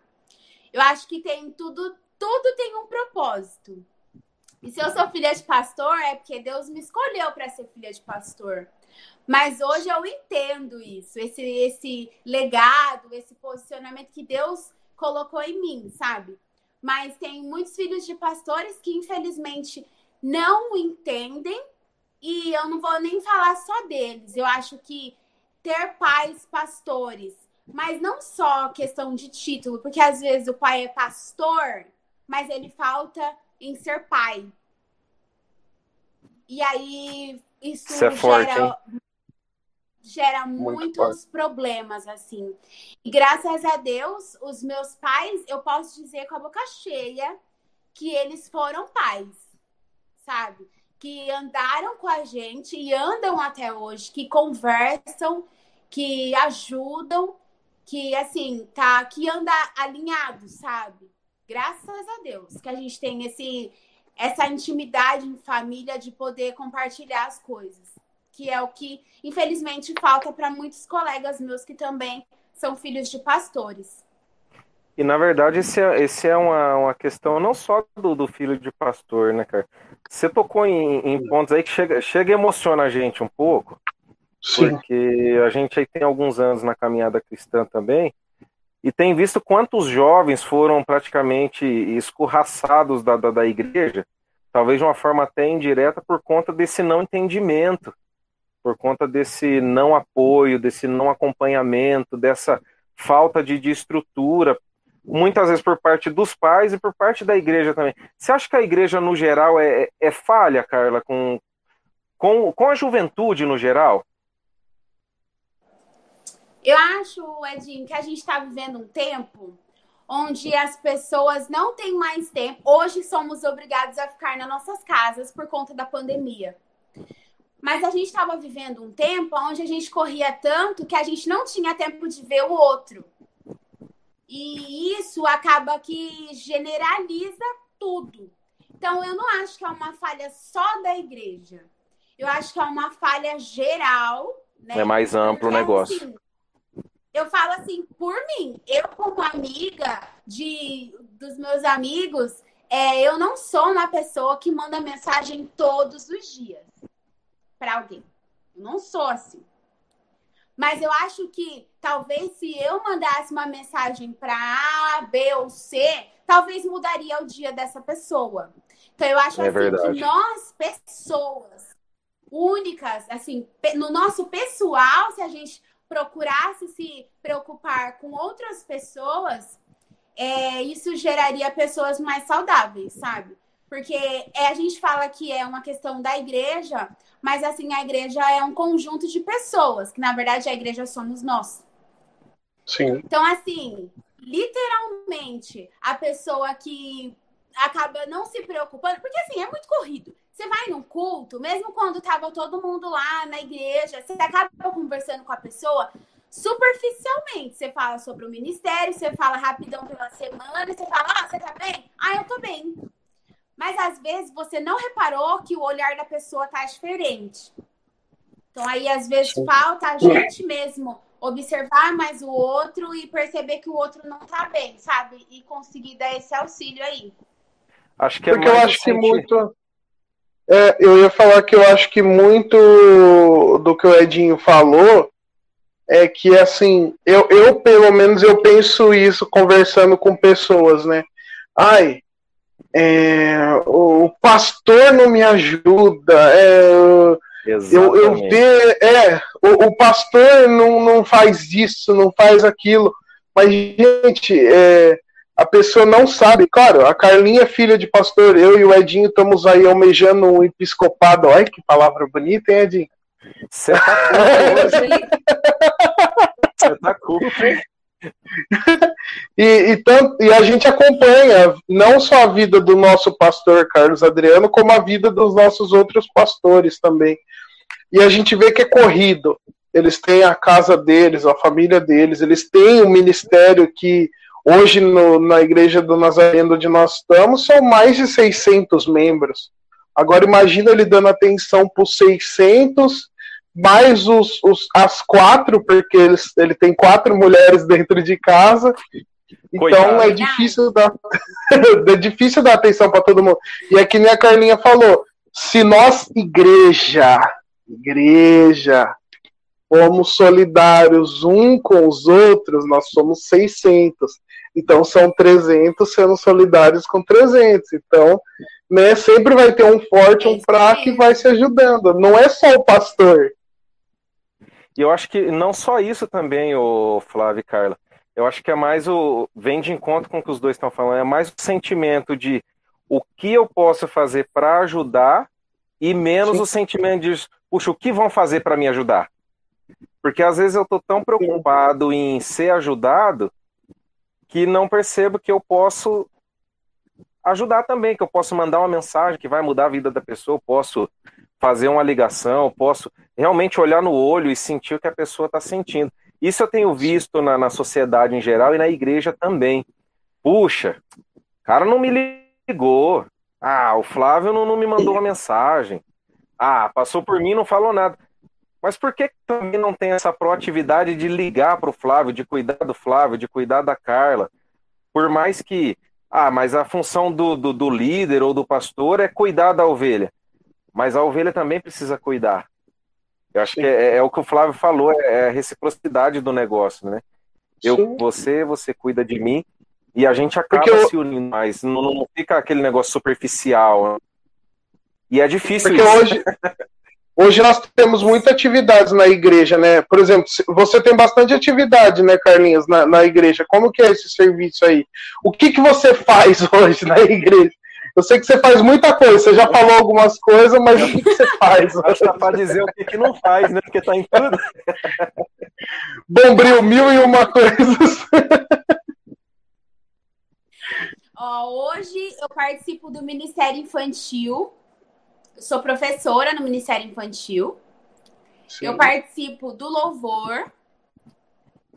Eu acho que tem tudo, tudo tem um propósito. E se eu sou filha de pastor, é porque Deus me escolheu para ser filha de pastor. Mas hoje eu entendo isso, esse, esse legado, esse posicionamento que Deus colocou em mim, sabe? Mas tem muitos filhos de pastores que, infelizmente, não entendem. E eu não vou nem falar só deles. Eu acho que ter pais pastores mas não só questão de título, porque às vezes o pai é pastor, mas ele falta em ser pai. E aí isso, isso é forte, gera, gera muitos problemas, assim. E graças a Deus, os meus pais, eu posso dizer com a boca cheia que eles foram pais, sabe? Que andaram com a gente e andam até hoje, que conversam, que ajudam que assim, tá, que anda alinhado, sabe? Graças a Deus que a gente tem esse essa intimidade em família de poder compartilhar as coisas, que é o que infelizmente falta para muitos colegas meus que também são filhos de pastores. E na verdade, esse é, esse é uma, uma questão não só do, do filho de pastor, né, cara? Você tocou em, em pontos aí que chega, chega e emociona a gente um pouco, Sim. Porque a gente aí tem alguns anos na caminhada cristã também e tem visto quantos jovens foram praticamente escorraçados da, da, da igreja, talvez de uma forma até indireta, por conta desse não entendimento, por conta desse não apoio, desse não acompanhamento, dessa falta de, de estrutura, muitas vezes por parte dos pais e por parte da igreja também. Você acha que a igreja, no geral, é, é falha, Carla, com, com, com a juventude no geral? Eu acho, Edinho, que a gente está vivendo um tempo onde as pessoas não têm mais tempo. Hoje somos obrigados a ficar nas nossas casas por conta da pandemia. Mas a gente estava vivendo um tempo onde a gente corria tanto que a gente não tinha tempo de ver o outro. E isso acaba que generaliza tudo. Então, eu não acho que é uma falha só da igreja. Eu acho que é uma falha geral. Né? É mais amplo o negócio. Assim, eu falo assim, por mim, eu como amiga de dos meus amigos, é, eu não sou uma pessoa que manda mensagem todos os dias para alguém. Eu não sou assim. Mas eu acho que talvez se eu mandasse uma mensagem para A, B ou C, talvez mudaria o dia dessa pessoa. Então eu acho é assim verdade. que nós, pessoas únicas, assim, no nosso pessoal, se a gente procurasse se preocupar com outras pessoas, é, isso geraria pessoas mais saudáveis, sabe? Porque é, a gente fala que é uma questão da igreja, mas assim, a igreja é um conjunto de pessoas, que na verdade a igreja somos nós. Sim. Então, assim, literalmente, a pessoa que acaba não se preocupando, porque assim, é muito corrido. Você vai num culto, mesmo quando tava todo mundo lá na igreja, você acaba conversando com a pessoa, superficialmente. Você fala sobre o ministério, você fala rapidão pela semana, você fala, ah, você tá bem? Ah, eu tô bem. Mas às vezes você não reparou que o olhar da pessoa tá diferente. Então aí às vezes falta a gente mesmo observar mais o outro e perceber que o outro não tá bem, sabe? E conseguir dar esse auxílio aí. Acho que é Porque eu acho que muito. É, eu ia falar que eu acho que muito do que o Edinho falou é que assim, eu, eu pelo menos eu penso isso conversando com pessoas, né? Ai, é, o pastor não me ajuda, é, eu, eu ver, é, o, o, pastor não, não faz isso, não faz aquilo, mas gente, é, a pessoa não sabe. Claro, a Carlinha é filha de pastor, eu e o Edinho estamos aí almejando um episcopado. Olha que palavra bonita, hein, Edinho? Você tá culto hoje, Você tá culto, hein? E, e, tanto, e a gente acompanha não só a vida do nosso pastor Carlos Adriano, como a vida dos nossos outros pastores também. E a gente vê que é corrido. Eles têm a casa deles, a família deles, eles têm um ministério que Hoje, no, na igreja do Nazareno onde nós estamos, são mais de 600 membros. Agora, imagina ele dando atenção para os 600, mais os, os, as quatro, porque eles, ele tem quatro mulheres dentro de casa. Então é difícil dar, é difícil dar atenção para todo mundo. E é que nem a Carlinha falou: se nós, igreja, igreja, fomos solidários um com os outros, nós somos 600. Então são 300 sendo solidários com 300. Então, né, sempre vai ter um forte, um fraco que vai se ajudando. Não é só o pastor. E eu acho que não só isso também, o Flávio e Carla. Eu acho que é mais o. Vem de encontro com o que os dois estão falando, é mais o sentimento de o que eu posso fazer para ajudar e menos Sim. o sentimento de, puxa, o que vão fazer para me ajudar? Porque às vezes eu estou tão preocupado em ser ajudado que não percebo que eu posso ajudar também, que eu posso mandar uma mensagem que vai mudar a vida da pessoa, posso fazer uma ligação, posso realmente olhar no olho e sentir o que a pessoa está sentindo. Isso eu tenho visto na, na sociedade em geral e na igreja também. Puxa, cara não me ligou. Ah, o Flávio não, não me mandou uma mensagem. Ah, passou por mim não falou nada. Mas por que também não tem essa proatividade de ligar para o Flávio, de cuidar do Flávio, de cuidar da Carla? Por mais que, ah, mas a função do, do, do líder ou do pastor é cuidar da ovelha. Mas a ovelha também precisa cuidar. Eu acho Sim. que é, é, o que o Flávio falou, é, é a reciprocidade do negócio, né? Eu, Sim. você, você cuida de mim e a gente acaba eu... se unindo mais. Não, não, fica aquele negócio superficial. Né? E é difícil Porque isso. hoje, Hoje nós temos muitas atividades na igreja, né? Por exemplo, você tem bastante atividade, né, Carlinhos, na, na igreja. Como que é esse serviço aí? O que, que você faz hoje na igreja? Eu sei que você faz muita coisa, você já falou algumas coisas, mas o que, que você faz? Acho que para dizer o que, que não faz, né? Porque tá em tudo. Bombril, mil e uma coisas. Ó, hoje eu participo do Ministério Infantil sou professora no Ministério Infantil. Sim. Eu participo do Louvor.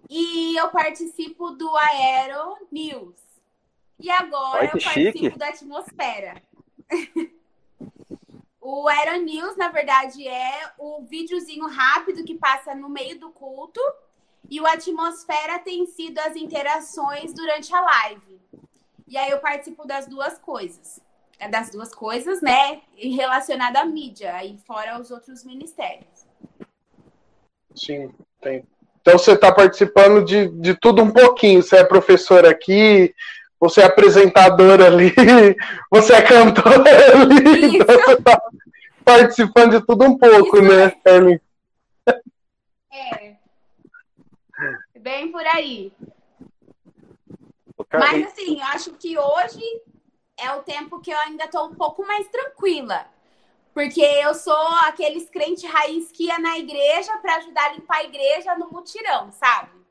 E eu participo do Aero News. E agora Ai, eu participo chique. da Atmosfera. o Aero News, na verdade, é o videozinho rápido que passa no meio do culto. E o Atmosfera tem sido as interações durante a live. E aí eu participo das duas coisas. É das duas coisas, né? E relacionada à mídia, aí fora os outros ministérios. Sim, tem. Então você está participando de, de tudo um pouquinho. Você é professor aqui, você é apresentadora ali, você é cantora ali. Então você está participando de tudo um pouco, Isso né, Carmen? É. Bem por aí. Mas assim, acho que hoje é o tempo que eu ainda tô um pouco mais tranquila. Porque eu sou aqueles crente raiz que ia na igreja para ajudar a limpar a igreja no mutirão, sabe?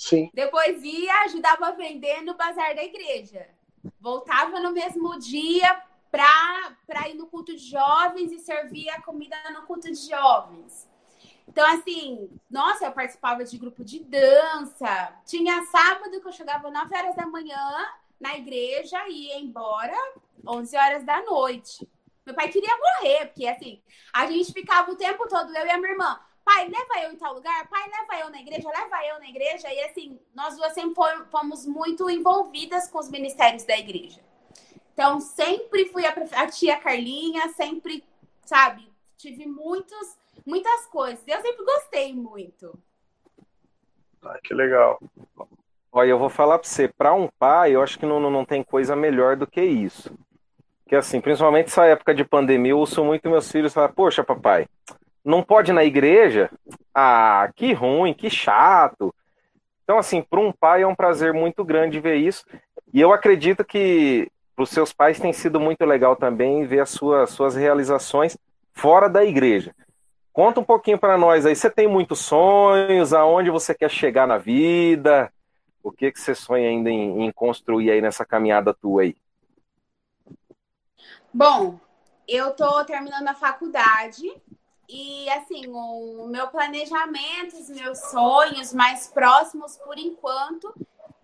Sim. Depois ia, ajudava a vender no bazar da igreja. Voltava no mesmo dia para ir no culto de jovens e servia comida no culto de jovens. Então, assim, nossa, eu participava de grupo de dança. Tinha sábado que eu chegava 9 horas da manhã na igreja e ia embora 11 horas da noite. Meu pai queria morrer, porque assim, a gente ficava o tempo todo, eu e a minha irmã, pai, leva eu em tal lugar, pai, leva eu na igreja, leva eu na igreja. E assim, nós duas sempre fomos muito envolvidas com os ministérios da igreja. Então, sempre fui a, a tia Carlinha, sempre, sabe, tive muitos, muitas coisas. Eu sempre gostei muito. Ah, que legal. Olha, eu vou falar para você, para um pai, eu acho que não, não tem coisa melhor do que isso. Que assim, principalmente essa época de pandemia, eu ouço muito meus filhos falar, poxa, papai, não pode ir na igreja? Ah, que ruim, que chato. Então, assim, para um pai é um prazer muito grande ver isso. E eu acredito que para os seus pais tem sido muito legal também ver as suas, suas realizações fora da igreja. Conta um pouquinho para nós aí. Você tem muitos sonhos? Aonde você quer chegar na vida? O que, que você sonha ainda em, em construir aí nessa caminhada tua aí? Bom, eu tô terminando a faculdade e assim, o meu planejamento, os meus sonhos mais próximos por enquanto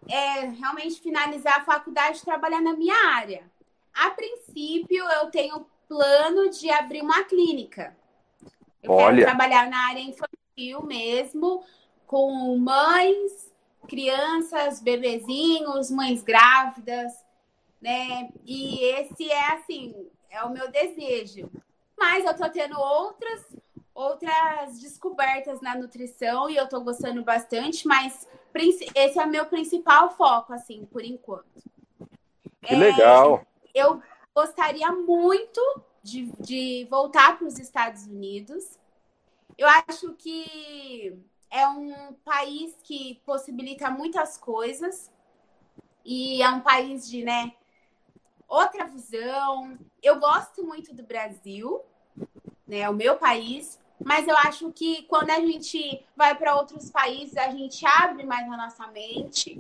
é realmente finalizar a faculdade e trabalhar na minha área. A princípio, eu tenho plano de abrir uma clínica. Eu Olha. quero trabalhar na área infantil mesmo, com mães crianças, bebezinhos, mães grávidas, né? E esse é assim, é o meu desejo. Mas eu tô tendo outras outras descobertas na nutrição e eu tô gostando bastante, mas esse é o meu principal foco, assim, por enquanto. Que é, legal! Eu gostaria muito de, de voltar para os Estados Unidos. Eu acho que é um país que possibilita muitas coisas e é um país de, né, outra visão. Eu gosto muito do Brasil, né, o meu país, mas eu acho que quando a gente vai para outros países, a gente abre mais a nossa mente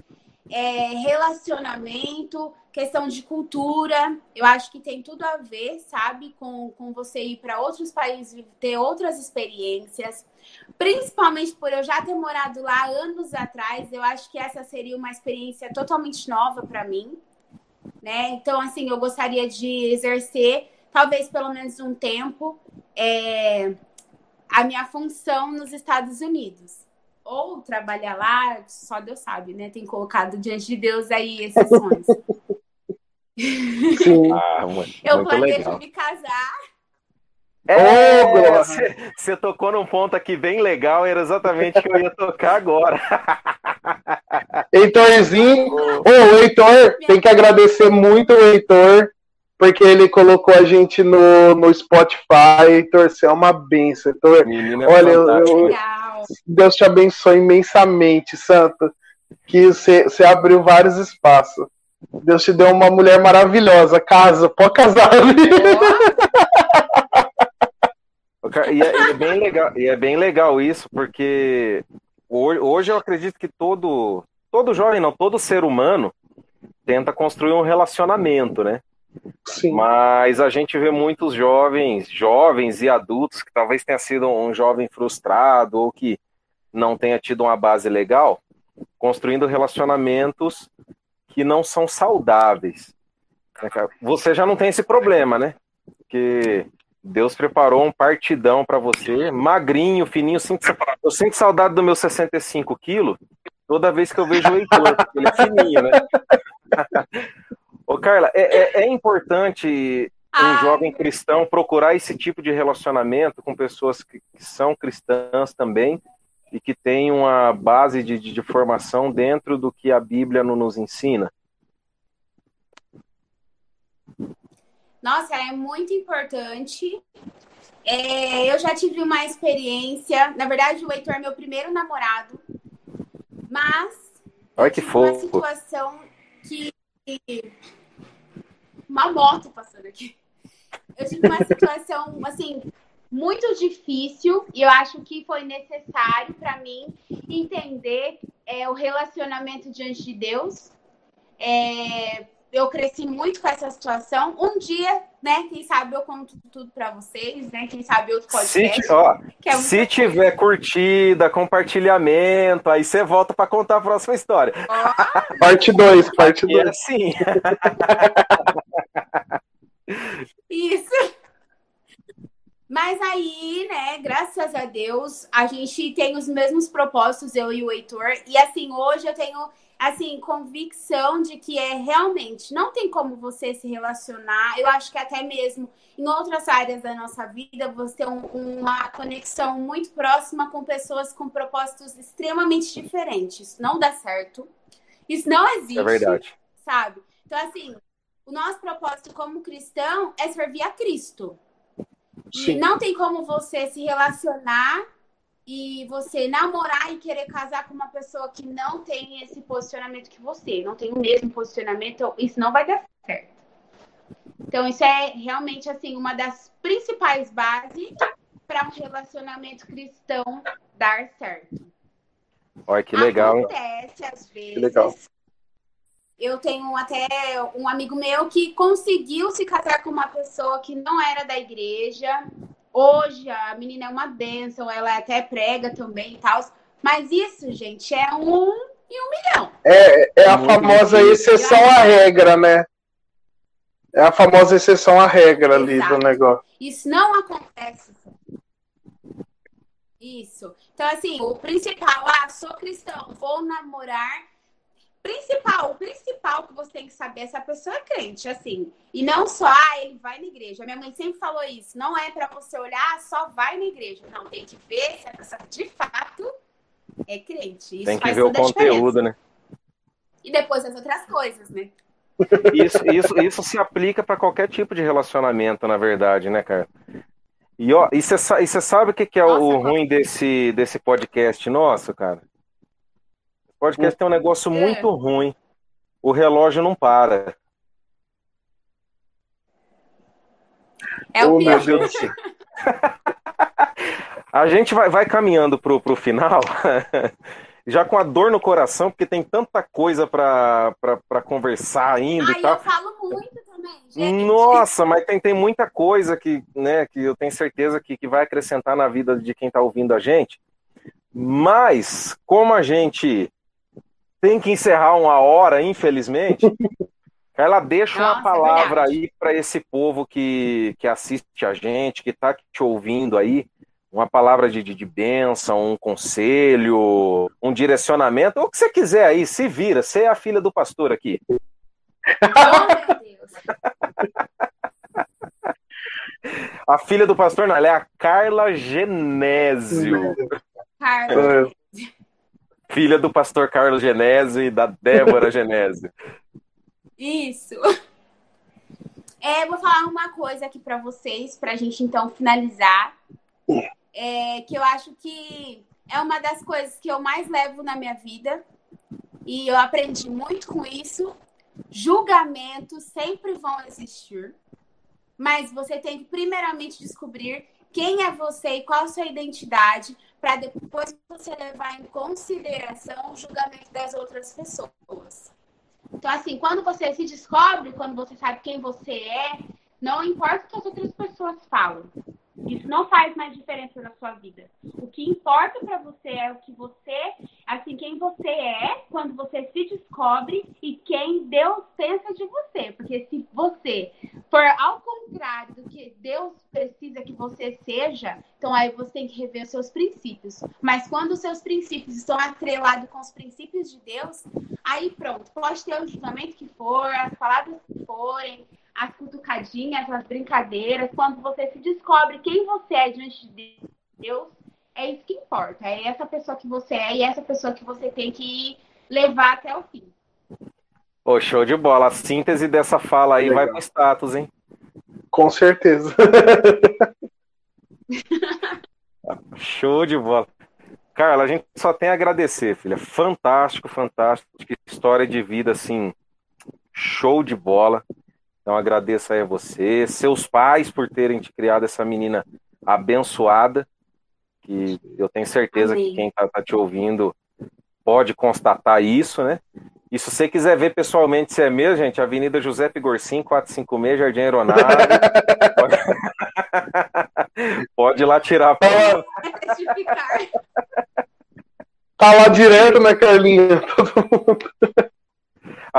é, relacionamento, questão de cultura. Eu acho que tem tudo a ver, sabe, com, com você ir para outros países, ter outras experiências. Principalmente por eu já ter morado lá anos atrás, eu acho que essa seria uma experiência totalmente nova para mim. Né? Então, assim, eu gostaria de exercer, talvez pelo menos um tempo, é, a minha função nos Estados Unidos ou trabalhar lá, só Deus sabe, né? Tem colocado diante de Deus aí exceções. Sim. ah, muito, eu muito planejo legal. me casar. É, você tocou num ponto aqui bem legal, era exatamente o que eu ia tocar agora. Heitorzinho, ô, o Heitor, tem que agradecer muito o Heitor, porque ele colocou a gente no, no Spotify, Heitor, você é uma benção, Heitor. Menina Olha, eu, eu, Deus te abençoe imensamente, Santo. Que você abriu vários espaços. Deus te deu uma mulher maravilhosa. Casa, pode casar. E é, e é, bem legal, e é bem legal isso, porque hoje eu acredito que todo, todo jovem, não, todo ser humano tenta construir um relacionamento, né? Sim. Mas a gente vê muitos jovens, jovens e adultos que talvez tenha sido um jovem frustrado ou que não tenha tido uma base legal, construindo relacionamentos que não são saudáveis. Você já não tem esse problema, né? Porque Deus preparou um partidão para você, magrinho, fininho. Eu sinto saudade do meu 65 quilos toda vez que eu vejo o Heitor, porque ele é fininho, né? Ô, Carla, é, é, é importante um ah. jovem cristão procurar esse tipo de relacionamento com pessoas que, que são cristãs também e que têm uma base de, de, de, formação dentro do que a Bíblia nos ensina? Nossa, é muito importante. É, eu já tive uma experiência. Na verdade, o Heitor é meu primeiro namorado. Mas. Olha que fofo. Uma situação que uma moto passando aqui. Eu tive uma situação, assim, muito difícil e eu acho que foi necessário para mim entender é, o relacionamento diante de Deus. É, eu cresci muito com essa situação. Um dia, né, quem sabe eu conto tudo para vocês, né? Quem sabe outro podcast. Se, ó, é se tiver curtida, compartilhamento, aí você volta para contar a próxima história. Oh. parte 2, parte 2. É assim. Isso. Mas aí, né, graças a Deus, a gente tem os mesmos propósitos, eu e o Heitor. E assim, hoje eu tenho assim, convicção de que é realmente não tem como você se relacionar. Eu acho que até mesmo em outras áreas da nossa vida, você tem um, uma conexão muito próxima com pessoas com propósitos extremamente diferentes. Isso não dá certo. Isso não existe. É verdade. Sabe? Então, assim, o nosso propósito como cristão é servir a Cristo. Sim. E não tem como você se relacionar e você namorar e querer casar com uma pessoa que não tem esse posicionamento que você, não tem o mesmo posicionamento, isso não vai dar certo. Então, isso é realmente assim uma das principais bases para um relacionamento cristão dar certo. Olha que legal. Acontece às vezes. Eu tenho até um amigo meu que conseguiu se casar com uma pessoa que não era da igreja, Hoje a menina é uma bênção, ela até prega também e tal. Mas isso, gente, é um e um milhão. É, é a famosa exceção à regra, né? É a famosa exceção à regra Exato. ali do negócio. Isso não acontece. Isso. Então, assim, o principal, ah, sou cristão, vou namorar principal, o principal que você tem que saber é se a pessoa é crente, assim. E não só, ah, ele vai na igreja. Minha mãe sempre falou isso. Não é para você olhar, ah, só vai na igreja. Não, tem que ver se a pessoa de fato é crente. Isso tem que ver o conteúdo, né? E depois as outras coisas, né? Isso, isso, isso se aplica para qualquer tipo de relacionamento, na verdade, né, cara? E ó, e você sabe o que, que é Nossa, o ruim desse, desse podcast nosso, cara? Podcast tem um negócio é. muito ruim. O relógio não para. É o oh, meu Deus A gente vai, vai caminhando pro, pro final, já com a dor no coração, porque tem tanta coisa para conversar ainda Ai, e tal. eu falo muito também, gente. Nossa, mas tem, tem muita coisa que, né, que eu tenho certeza que, que vai acrescentar na vida de quem está ouvindo a gente. Mas, como a gente tem que encerrar uma hora, infelizmente. Ela deixa Nossa, uma é palavra é aí para esse povo que, que assiste a gente, que está te ouvindo aí. Uma palavra de, de, de bênção, um conselho, um direcionamento, ou o que você quiser aí, se vira. Você é a filha do pastor aqui. Oh, meu Deus. A filha do pastor, não, ela é a Carla Genésio. Carla filha do pastor Carlos Genésio e da Débora Genésio. Isso. É, vou falar uma coisa aqui para vocês, para a gente então finalizar. É, que eu acho que é uma das coisas que eu mais levo na minha vida. E eu aprendi muito com isso. Julgamentos sempre vão existir. Mas você tem que primeiramente descobrir quem é você e qual a sua identidade para depois você levar em consideração o julgamento das outras pessoas. Então, assim, quando você se descobre, quando você sabe quem você é, não importa o que as outras pessoas falam. Isso não faz mais diferença na sua vida. O que importa para você é o que você, assim, quem você é quando você se descobre e quem Deus pensa de você. Porque se você for ao contrário do que Deus precisa que você seja, então aí você tem que rever os seus princípios. Mas quando os seus princípios estão atrelados com os princípios de Deus, aí pronto, pode ter o julgamento que for, as palavras que forem, as cutucadinhas, as brincadeiras, quando você se descobre quem você é diante de Deus, é isso que importa. É essa pessoa que você é e essa pessoa que você tem que levar até o fim. Ô, show de bola. A síntese dessa fala aí Legal. vai pro status, hein? Com certeza. show de bola. Carla, a gente só tem a agradecer, filha. Fantástico, fantástico. História de vida, assim, show de bola. Então agradeço aí a você, seus pais por terem te criado essa menina abençoada, que eu tenho certeza Amém. que quem está tá te ouvindo pode constatar isso, né? E se você quiser ver pessoalmente se é mesmo, gente, Avenida José Pigorcim, 456, Jardim Aeronave. pode... pode ir lá tirar a foto. Tá lá direto, né, Carlinha?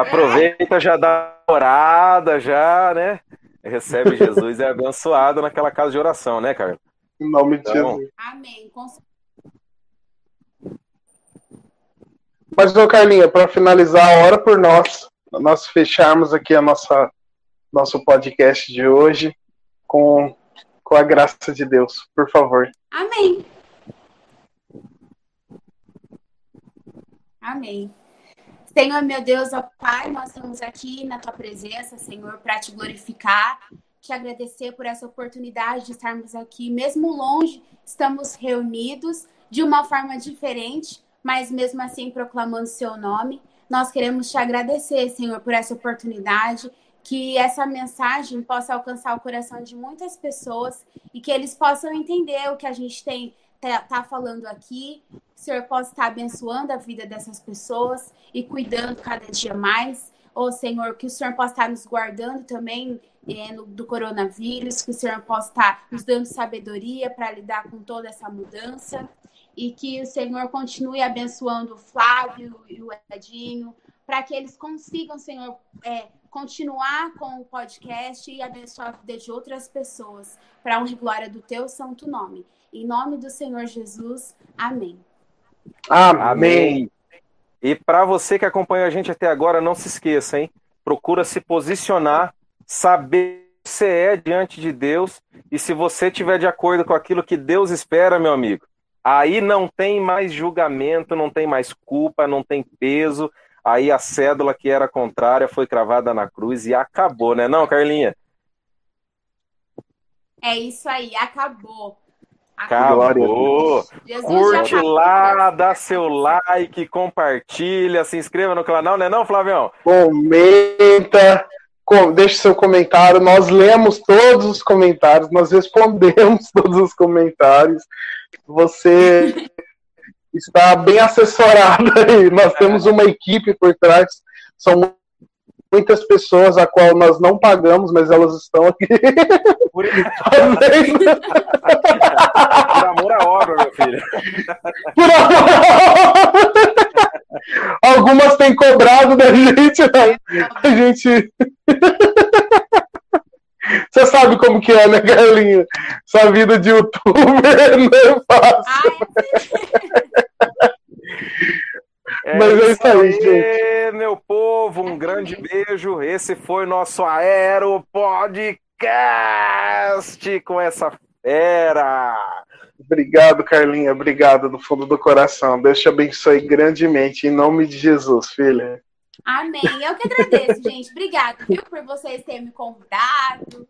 Aproveita, já dá orada, já, né? Recebe Jesus e é abençoado naquela casa de oração, né, Carlos? Em nome de então, Jesus. Amém. Mas, ô Carlinha, para finalizar, hora por nós, nós fecharmos aqui a nossa nosso podcast de hoje com, com a graça de Deus, por favor. Amém. Amém. Senhor, meu Deus, ó Pai, nós estamos aqui na tua presença, Senhor, para te glorificar, te agradecer por essa oportunidade de estarmos aqui, mesmo longe, estamos reunidos de uma forma diferente, mas mesmo assim proclamando seu nome. Nós queremos te agradecer, Senhor, por essa oportunidade, que essa mensagem possa alcançar o coração de muitas pessoas e que eles possam entender o que a gente tem tá, tá falando aqui. O Senhor possa estar abençoando a vida dessas pessoas e cuidando cada dia mais. Ô Senhor, que o Senhor possa estar nos guardando também é, no, do coronavírus, que o Senhor possa estar nos dando sabedoria para lidar com toda essa mudança e que o Senhor continue abençoando o Flávio e o Edinho, para que eles consigam, Senhor, é, continuar com o podcast e abençoar a vida de outras pessoas, para a honra e glória do teu santo nome. Em nome do Senhor Jesus, amém. Amém. E para você que acompanha a gente até agora, não se esqueça, hein? Procura se posicionar, saber que você é diante de Deus e se você estiver de acordo com aquilo que Deus espera, meu amigo, Aí não tem mais julgamento, não tem mais culpa, não tem peso. Aí a cédula que era contrária foi cravada na cruz e acabou, né, não, Carlinha? É isso aí, acabou. Acabou. Curte lá, dá seu like, compartilha, se inscreva no canal, né não, Flavião? Comenta, com, deixe seu comentário. Nós lemos todos os comentários, nós respondemos todos os comentários. Você está bem assessorado aí. Nós temos uma equipe por trás. São muitas pessoas a qual nós não pagamos, mas elas estão aqui. Por, Por amor à obra, meu filho. Por amor Algumas têm cobrado da gente, né? A gente. Você sabe como que é, né, Carlinha? Essa vida de youtuber não é fácil. É Mas é isso aí, gente. Meu povo, um grande beijo. Esse foi nosso Aero Podcast com essa fera. Obrigado, Carlinha. Obrigado do fundo do coração. Deus te abençoe grandemente. Em nome de Jesus, filha. Amém. Eu que agradeço, gente. Obrigada, viu, por vocês terem me convidado,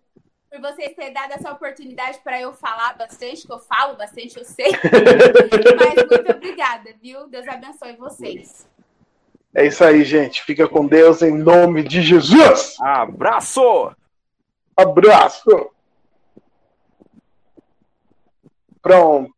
por vocês terem dado essa oportunidade para eu falar bastante, que eu falo bastante, eu sei. Mas muito obrigada, viu? Deus abençoe vocês. É isso aí, gente. Fica com Deus em nome de Jesus. Abraço! Abraço! Pronto.